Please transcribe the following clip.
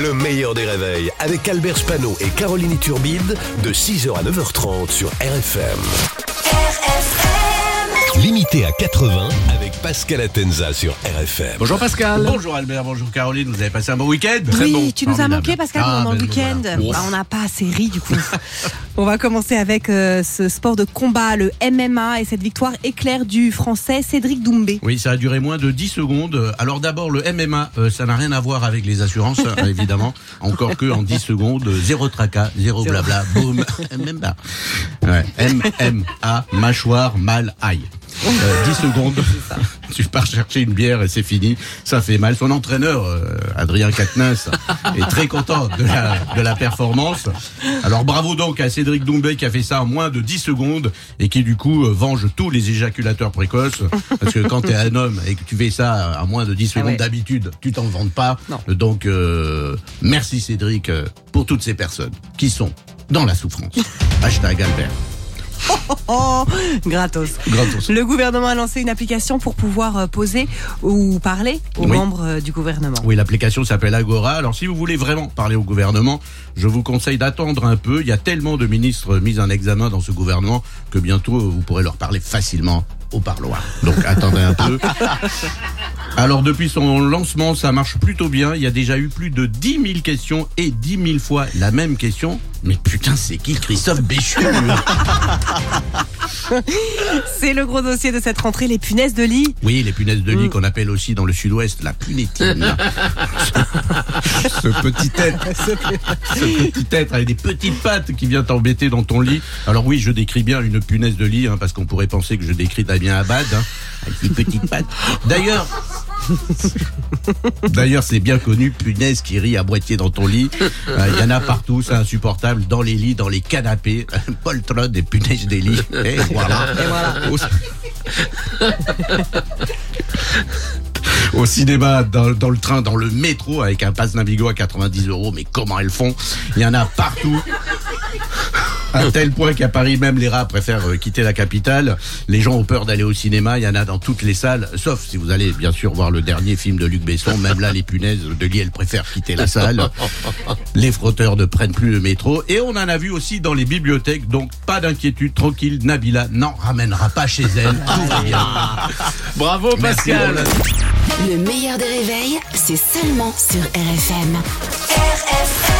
Le meilleur des réveils avec Albert Spano et Caroline Turbide de 6h à 9h30 sur RFM. Limité à 80 avec Pascal Atenza sur RFM. Bonjour Pascal. Bonjour Albert, bonjour Caroline, vous avez passé un bon week-end oui, tu nous as manqué Pascal Ah, pendant le ben, week-end. voilà. Bah, on n'a pas assez ri du coup. on va commencer avec euh, ce sport de combat, le MMA, et cette victoire éclair du français Cédric Doumbé. Oui, ça a duré moins de 10 secondes. Alors d'abord, le MMA, euh, ça n'a rien à voir avec les assurances, euh, évidemment. Encore que en 10 secondes, euh, zéro tracas, zéro blabla, boum, MMA. Ouais, MMA, mâchoire, mal, aïe. Euh, 10 secondes, tu pars chercher une bière et c'est fini. Ça fait mal. Son entraîneur, euh, Adrien Quatennens, est très content de la, de la performance. Alors bravo donc à Cédric Doumbé qui a fait ça en moins de 10 secondes et qui du coup euh, venge tous les éjaculateurs précoces. Parce que quand tu es un homme et que tu fais ça en moins de 10 secondes ouais. d'habitude, tu t'en vantes pas. Non. Donc euh, merci Cédric euh, pour toutes ces personnes qui sont dans la souffrance. Hashtag Albert. Gratos. Gratos. Le gouvernement a lancé une application pour pouvoir euh, poser ou parler aux Oui. membres euh, du gouvernement. Oui, l'application s'appelle Agora. Alors, si vous voulez vraiment parler au gouvernement, je vous conseille d'attendre un peu. Il y a tellement de ministres mis en examen dans ce gouvernement que bientôt vous pourrez leur parler facilement au parloir. Donc, attendez un peu. Alors, depuis son lancement, ça marche plutôt bien. Il y a déjà eu plus de 10 000 questions et 10 000 fois la même question. Mais putain, c'est qui Christophe Béchu C'est le gros dossier de cette rentrée, les punaises de lit. Oui, les punaises de lit qu'on appelle aussi dans le sud-ouest la punétine. ce petit être, ce petit être avec des petites pattes qui vient t'embêter dans ton lit. Alors oui, je décris bien une punaise de lit, hein, parce qu'on pourrait penser que je décris Damien Abad, hein, avec des petites pattes. D'ailleurs, D'ailleurs, c'est bien connu, punaise qui rit à moitié dans ton lit. Euh, Il y en a partout, c'est insupportable. Dans les lits, dans les canapés, poltron des punaises des lits. Et voilà. Et voilà. Au, au cinéma, dans, dans le train, dans le métro, avec un pass Navigo à 90 euros. Mais comment elles font? Il y en a partout. À tel point qu'à Paris, même les rats préfèrent euh, quitter la capitale. Les gens ont peur d'aller au cinéma. Il y en a dans toutes les salles, sauf si vous allez bien sûr voir le dernier film de Luc Besson. Même là, les punaises de lit, elles préfèrent quitter la salle. Les frotteurs ne prennent plus le métro. Et on en a vu aussi dans les bibliothèques. Donc pas d'inquiétude, tranquille. Nabila n'en ramènera pas chez elle. Bravo Pascal. Le meilleur des réveils, c'est seulement sur RFM. RFM